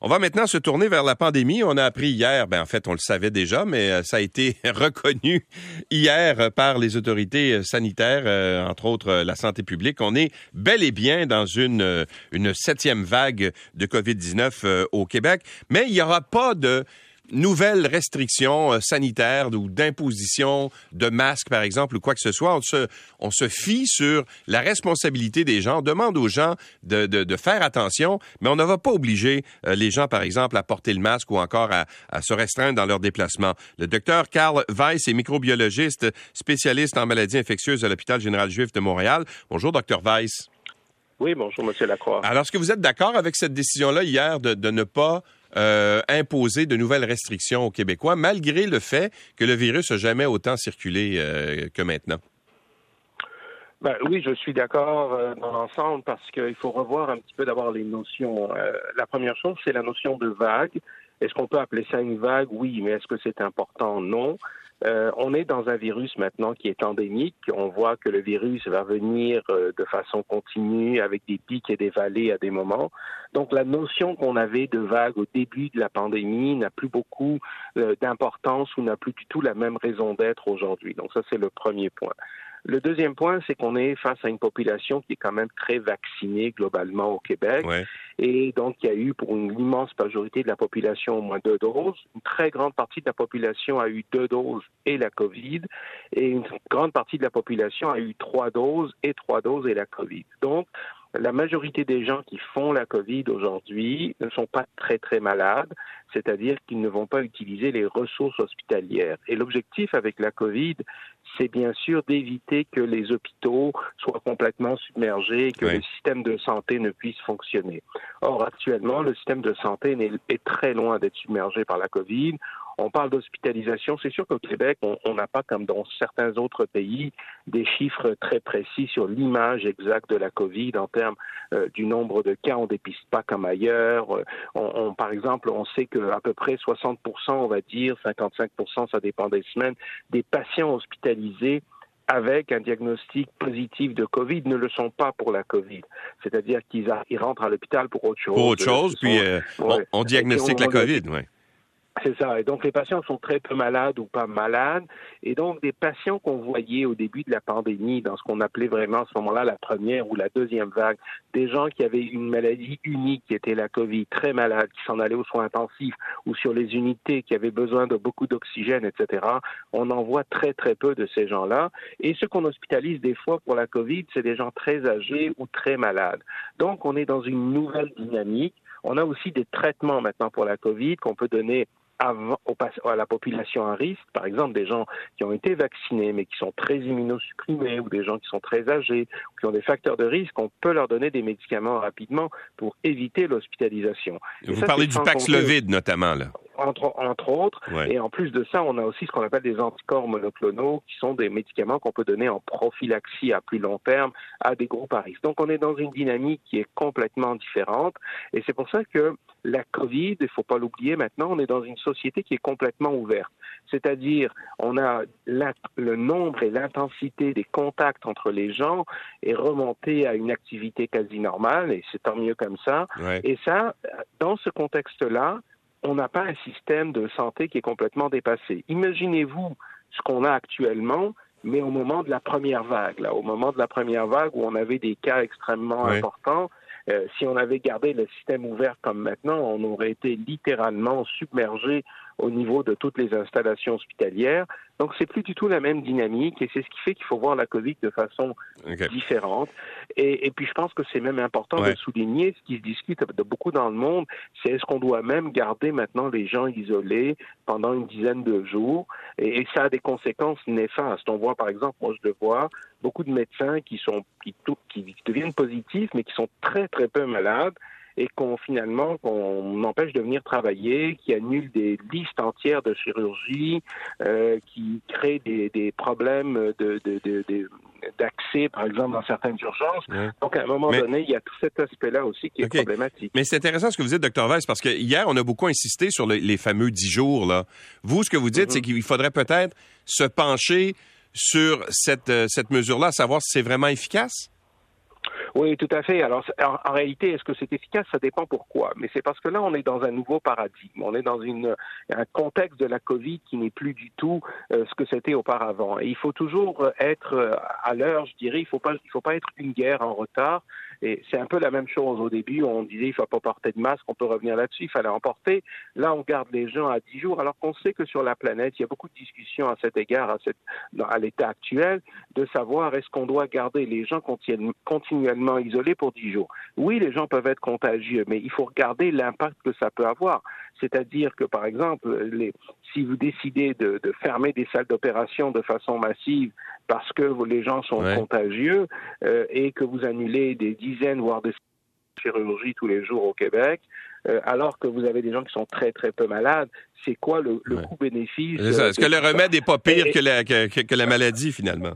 On va maintenant se tourner vers la pandémie. On a appris hier, ben en fait, on le savait déjà, mais euh, ça a été reconnu hier par les autorités sanitaires, euh, entre autres la santé publique. On est bel et bien dans une, une septième vague de COVID-19 au Québec, mais il n'y aura pas de nouvelles restrictions euh, sanitaires ou d'imposition de masques, par exemple, ou quoi que ce soit. On se, on se fie sur la responsabilité des gens. On demande aux gens de, de, faire attention, mais on ne va pas obliger euh, les gens, par exemple, à porter le masque ou encore à, à se restreindre dans leurs déplacements. Le docteur Karl Weiss est microbiologiste, spécialiste en maladies infectieuses à l'hôpital général juif de Montréal. Bonjour, docteur Weiss. Oui, bonjour, Monsieur Lacroix. Alors, est-ce que vous êtes d'accord avec cette décision-là hier de, de ne pas euh, imposer de nouvelles restrictions aux Québécois, malgré le fait que le virus n'a jamais autant circulé euh, que maintenant? Ben, oui, je suis d'accord euh, dans l'ensemble parce qu'il faut revoir un petit peu d'abord les notions. la première chose, c'est la notion de vague. Est-ce qu'on peut appeler ça une vague? Oui, mais est-ce que c'est important? Non. Euh, on est dans un virus maintenant qui est endémique. On voit que le virus va venir euh, de façon continue avec des pics et des vallées à des moments. Donc la notion qu'on avait de vague au début de la pandémie n'a plus beaucoup euh, d'importance ou n'a plus du tout la même raison d'être aujourd'hui. Donc ça c'est le premier point. Le deuxième point, c'est qu'on est face à une population qui est quand même très vaccinée globalement au Québec. Et donc, il y a eu pour une immense majorité de la population au moins deux doses. Une très grande partie de la population a eu deux doses et la COVID. Et une grande partie de la population a eu trois doses et trois doses et la COVID. Donc, la majorité des gens qui font la COVID aujourd'hui ne sont pas très très malades, c'est-à-dire qu'ils ne vont pas utiliser les ressources hospitalières. Et l'objectif avec la COVID, c'est bien sûr d'éviter que les hôpitaux soient complètement submergés et que le système de santé ne puisse fonctionner. Or, actuellement, le système de santé est très loin d'être submergé par la COVID. On parle d'hospitalisation. C'est sûr qu'au Québec, on n'a pas, comme dans certains autres pays, des chiffres très précis sur l'image exacte de la COVID en termes euh, du nombre de cas. On dépiste pas comme ailleurs. Euh, on, par exemple, on sait qu'à peu près 60 on va dire, 55% ça dépend des semaines, des patients hospitalisés avec un diagnostic positif de Covid ne le sont pas pour la Covid. C'est-à-dire qu'ils rentrent à l'hôpital pour autre chose. Pour autre chose, puis euh, on, diagnostique la Covid, oui. C'est ça. Et donc, les patients sont très peu malades ou pas malades. Et donc, des patients qu'on voyait au début de la pandémie, dans ce qu'on appelait vraiment à ce moment-là la première ou la deuxième vague, des gens qui avaient une maladie unique, qui était la COVID, très malades, qui s'en allaient aux soins intensifs ou sur les unités, qui avaient besoin de beaucoup d'oxygène, etc., on en voit très, très peu de ces gens-là. Et ce qu'on hospitalise des fois pour la COVID, c'est des gens très âgés ou très malades. Donc, on est dans une nouvelle dynamique. On a aussi des traitements maintenant pour la COVID qu'on peut donner à la population à risque, par exemple des gens qui ont été vaccinés mais qui sont très immunosupprimés ou des gens qui sont très âgés ou qui ont des facteurs de risque, on peut leur donner des médicaments rapidement pour éviter l'hospitalisation. Vous parlez du Paxlovid notamment là entre, entre autres. Et en plus de ça, on a aussi ce qu'on appelle des anticorps monoclonaux, qui sont des médicaments qu'on peut donner en prophylaxie à plus long terme à des groupes à risque. Donc, on est dans une dynamique qui est complètement différente. Et c'est pour ça que la COVID, il faut pas l'oublier maintenant, on est dans une société qui est complètement ouverte. C'est-à-dire, on a le nombre et l'intensité des contacts entre les gens est remonté à une activité quasi normale, et c'est tant mieux comme ça. Et ça, dans ce contexte-là, on n'a pas un système de santé qui est complètement dépassé. Imaginez-vous ce qu'on a actuellement, mais au moment de la première vague, là, au moment de la première vague où on avait des cas extrêmement importants, euh, si on avait gardé le système ouvert comme maintenant, on aurait été littéralement submergé au niveau de toutes les installations hospitalières. Donc, c'est plus du tout la même dynamique et c'est ce qui fait qu'il faut voir la COVID de façon différente. Et, et, puis, je pense que c'est même important de souligner ce qui se discute de beaucoup dans le monde, c'est est-ce qu'on doit même garder maintenant les gens isolés pendant une dizaine de jours? Et, ça a des conséquences néfastes. On voit, par exemple, moi je le vois, beaucoup de médecins qui sont qui, qui deviennent positifs mais qui sont très très peu malades et qu'on finalement qu'on empêche de venir travailler, qui annule des listes entières de chirurgie, euh, qui crée des, des problèmes de, de, de, d'accès, par exemple, dans certaines urgences. Donc, à un moment donné, il y a tout cet aspect-là aussi qui est problématique. Mais c'est intéressant ce que vous dites, Dr. Weiss, parce que hier, on a beaucoup insisté sur les fameux dix jours. Là. Vous, ce que vous dites, c'est mhm. qu'il faudrait peut-être se pencher sur cette, euh, cette mesure-là, savoir si c'est vraiment efficace? Oui, tout à fait. Alors, en, réalité, est-ce que c'est efficace? Ça dépend pourquoi. Mais c'est parce que là, on est dans un nouveau paradigme. On est dans une, un contexte de la COVID qui n'est plus du tout euh, ce que c'était auparavant. Et il faut toujours être euh, à l'heure, je dirais. Il faut pas, il faut pas être une guerre en retard. Et c'est un peu la même chose. Au début, on disait il faut pas porter de masque. On peut revenir là-dessus. Il fallait en porter. Là, on garde les gens à 10 jours, alors qu'on sait que sur la planète, il y a beaucoup de discussions à cet égard, à, cette, à l'état actuel, de savoir est-ce qu'on doit garder les gens continuellement isolés pour 10 jours. Oui, les gens peuvent être contagieux, mais il faut regarder l'impact que ça peut avoir. C'est-à-dire que, par exemple, les, si vous décidez de, de fermer des salles d'opération de façon massive parce que les gens sont contagieux euh, et que vous annulez des dizaines, voire des chirurgies tous les jours au Québec, euh, alors que vous avez des gens qui sont très, très peu malades, c'est quoi le, le coût-bénéfice? Est-ce que le remède n'est pas pire que, la, que, que la maladie, finalement?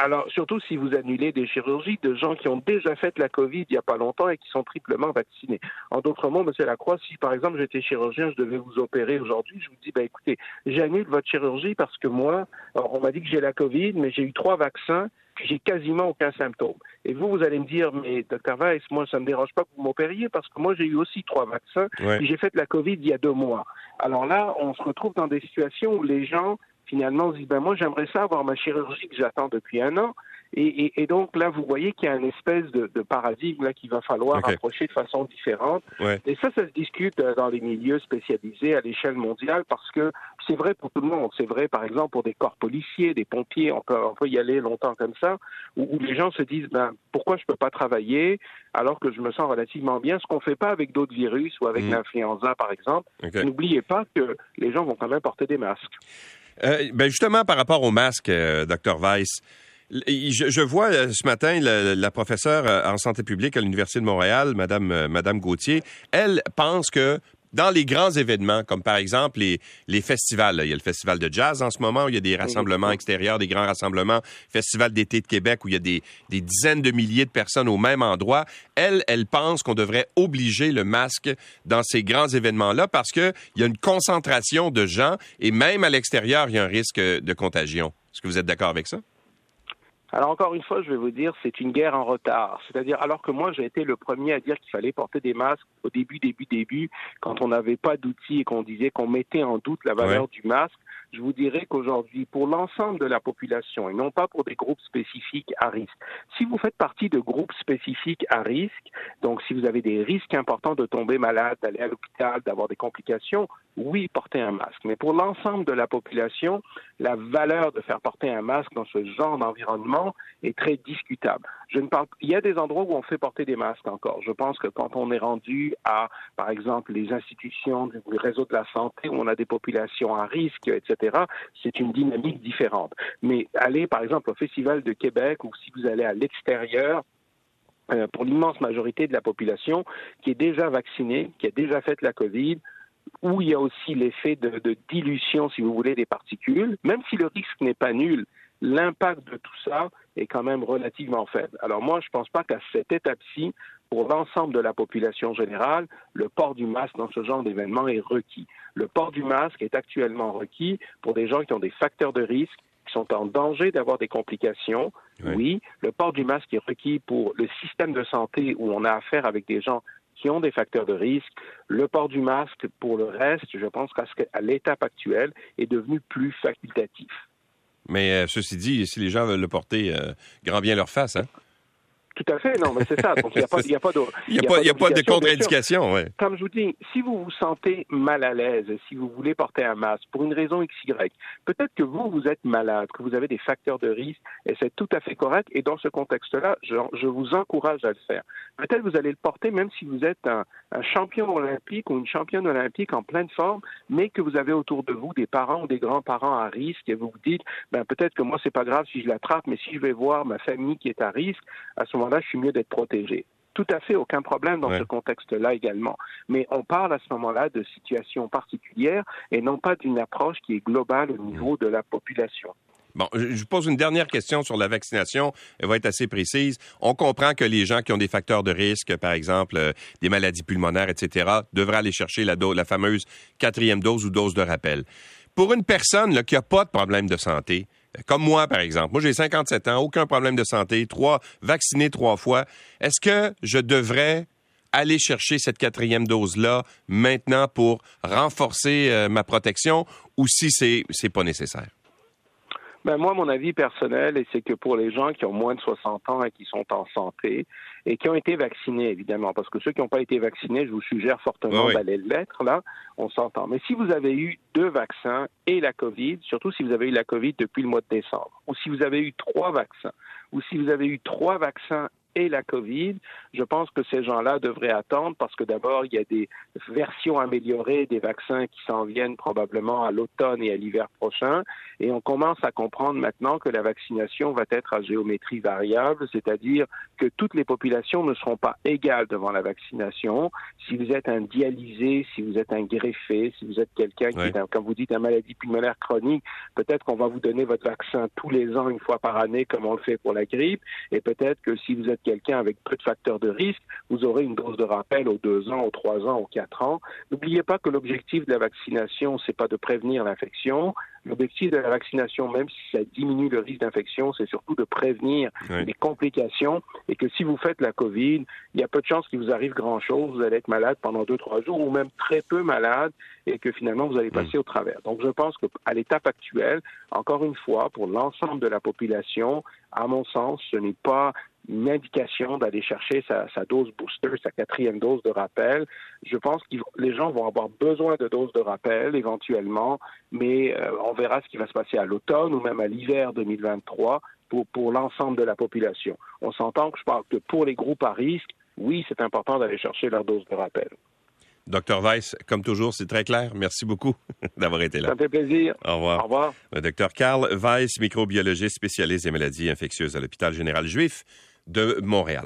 Alors, surtout si vous annulez des chirurgies de gens qui ont déjà fait la COVID il n'y a pas longtemps et qui sont triplement vaccinés. En d'autres mots, Monsieur Lacroix, si par exemple j'étais chirurgien, je devais vous opérer aujourd'hui, je vous dis, ben écoutez, j'annule votre chirurgie parce que moi, on m'a dit que j'ai la COVID, mais j'ai eu trois vaccins j'ai quasiment aucun symptôme. Et vous, vous allez me dire, mais docteur Weiss, moi, ça ne me dérange pas que vous m'opériez parce que moi, j'ai eu aussi trois vaccins et j'ai fait la COVID il y a deux mois. Alors là, on se retrouve dans des situations où les gens finalement, on se dit, ben moi, j'aimerais ça avoir ma chirurgie que j'attends depuis un an. Et, donc là, vous voyez qu'il y a une espèce de, paradigme là qu'il va falloir approcher de façon différente. Et ça, ça se discute euh, dans les milieux spécialisés à l'échelle mondiale parce que c'est vrai pour tout le monde. C'est vrai, par exemple, pour des corps policiers, des pompiers, on peut, on peut y aller longtemps comme ça, où, les gens se disent, ben pourquoi je peux pas travailler alors que je me sens relativement bien, ce qu'on fait pas avec d'autres virus ou avec mm. l'influenza, par exemple. N'oubliez pas que les gens vont quand même porter des masques. Euh, ben justement, par rapport au masque, euh, Dr Weiss, je, vois euh, ce matin la, professeure en santé publique à l'Université de Montréal, Madame, Madame Gauthier, elle pense que dans les grands événements, comme par exemple les, les festivals, il y a le festival de jazz en ce moment, où il y a des rassemblements extérieurs, des grands rassemblements, festival d'été de Québec, où il y a des, des, dizaines de milliers de personnes au même endroit. Elle, elle pense qu'on devrait obliger le masque dans ces grands événements-là parce qu'il y a une concentration de gens et même à l'extérieur, il y a un risque de contagion. Est-ce que vous êtes d'accord avec ça? Alors encore une fois, je vais vous dire, c'est une guerre en retard. C'est-à-dire, alors que moi, j'ai été le premier à dire qu'il fallait porter des masques au début, début, début, quand on n'avait pas d'outils et qu'on disait qu'on mettait en doute la valeur du masque, je vous dirais qu'aujourd'hui, pour l'ensemble de la population et non pas pour des groupes spécifiques à risque, si vous faites partie de groupes spécifiques à risque, donc si vous avez des risques importants de tomber malade, d'aller à l'hôpital, d'avoir des complications, oui, portez un masque. Mais pour l'ensemble de la population, la valeur de faire porter un masque dans ce genre d'environnement est très discutable. Je ne parle, il y a des endroits où on fait porter des masques encore. Je pense que quand on est rendu à, par exemple, les institutions du réseau de la santé où on a des populations à risque, etc., c'est une dynamique différente. Mais aller, par exemple, au Festival de Québec ou si vous allez à l'extérieur, euh, pour l'immense majorité de la population qui est déjà vaccinée, qui a déjà fait la COVID, où il y a aussi l'effet de, dilution, si vous voulez, des particules, même si le risque n'est pas nul, l'impact de tout ça est quand même relativement faible. Alors moi, je ne pense pas qu'à cette étape-ci, pour l'ensemble de la population générale, le port du masque dans ce genre d'événement est requis. Le port du masque est actuellement requis pour des gens qui ont des facteurs de risque, qui sont en danger d'avoir des complications. Oui. le port du masque est requis pour le système de santé où on a affaire avec des gens qui ont des facteurs de risque. Le port du masque, pour le reste, je pense qu'à l'étape actuelle, est devenu plus facultatif. Mais euh, ceci dit, si les gens veulent le porter, euh, grand bien leur face, hein? Tout à fait, non, mais c'est ça. Donc, il n'y a pas, y a pas de, y a pas, y a pas de contre-indication, oui. Comme je vous dis, si vous vous sentez mal à l'aise, si vous voulez porter un masque pour une raison XY, peut-être que vous, vous êtes malade, que vous avez des facteurs de risque, et c'est tout à fait correct. Et dans ce contexte-là, je, je, vous encourage à le faire. Peut-être que vous allez le porter même si vous êtes un, un champion olympique ou une championne olympique en pleine forme, mais que vous avez autour de vous des parents ou des grands-parents à risque, et vous vous dites, ben peut-être que moi c'est pas grave si je l'attrape, mais si je vais voir ma famille qui est à risque, à ce moment là je suis mieux d'être protégé. Tout à fait, aucun problème dans ce contexte-là également. Mais on parle à ce moment-là de situations particulières et non pas d'une approche qui est globale au niveau de la population. Bon, je pose une dernière question sur la vaccination. Elle va être assez précise. On comprend que les gens qui ont des facteurs de risque, par exemple euh, des maladies pulmonaires, etc., devraient aller chercher la, la fameuse quatrième dose ou dose de rappel. Pour une personne qui n'a pas de problème de santé, comme moi, par exemple. Moi, j'ai 57 ans, aucun problème de santé, trois, vacciné trois fois. Est-ce que je devrais aller chercher cette quatrième dose-là maintenant pour renforcer euh, ma protection ou si c'est, c'est pas nécessaire? Ben moi, mon avis personnel, c'est que pour les gens qui ont moins de 60 ans et qui sont en santé et qui ont été vaccinés, évidemment, parce que ceux qui n'ont pas été vaccinés, je vous suggère fortement d'aller l'être, là, on s'entend. Mais si vous avez eu deux vaccins et la COVID, surtout si vous avez eu la COVID depuis le mois de décembre, ou si vous avez eu trois vaccins, ou si vous avez eu trois vaccins et la COVID, je pense que ces gens-là devraient attendre parce que d'abord, il y a des versions améliorées des vaccins qui s'en viennent probablement à l'automne et à l'hiver prochain. Et on commence à comprendre maintenant que la vaccination va être à géométrie variable, c'est-à-dire que toutes les populations ne seront pas égales devant la vaccination. Si vous êtes un dialysé, si vous êtes un greffé, si vous êtes quelqu'un qui est, comme vous dites, un maladie pulmonaire chronique, peut-être qu'on va vous donner votre vaccin tous les ans, une fois par année, comme on le fait pour la grippe. Et peut-être que si vous êtes quelqu'un avec peu de facteurs de risque, vous aurez une dose de rappel aux deux ans, aux trois ans, aux quatre ans. N'oubliez pas que l'objectif de la vaccination, c'est pas de prévenir l'infection. L'objectif de la vaccination, même si ça diminue le risque d'infection, c'est surtout de prévenir les complications et que si vous faites la COVID, il y a peu de chances qu'il vous arrive grand-chose. Vous allez être malade pendant deux, trois jours ou même très peu malade et que finalement vous allez passer mm. au travers. Donc je pense qu'à l'étape actuelle, encore une fois, pour l'ensemble de la population, à mon sens, ce n'est pas une indication d'aller chercher sa, dose booster, sa quatrième dose de rappel. Je pense que les gens vont avoir besoin de doses de rappel éventuellement, mais euh, on verra ce qui va se passer à l'automne ou même à l'hiver 2023 pour, pour l'ensemble de la population. On s'entend que je parle que pour les groupes à risque, oui, c'est important d'aller chercher leur dose de rappel. Docteur Weiss, comme toujours, c'est très clair. Merci beaucoup d'avoir été là. Ça fait plaisir. Au revoir. Au revoir. Docteur Karl Weiss, microbiologiste spécialiste des maladies infectieuses à l'hôpital général juif de Montréal.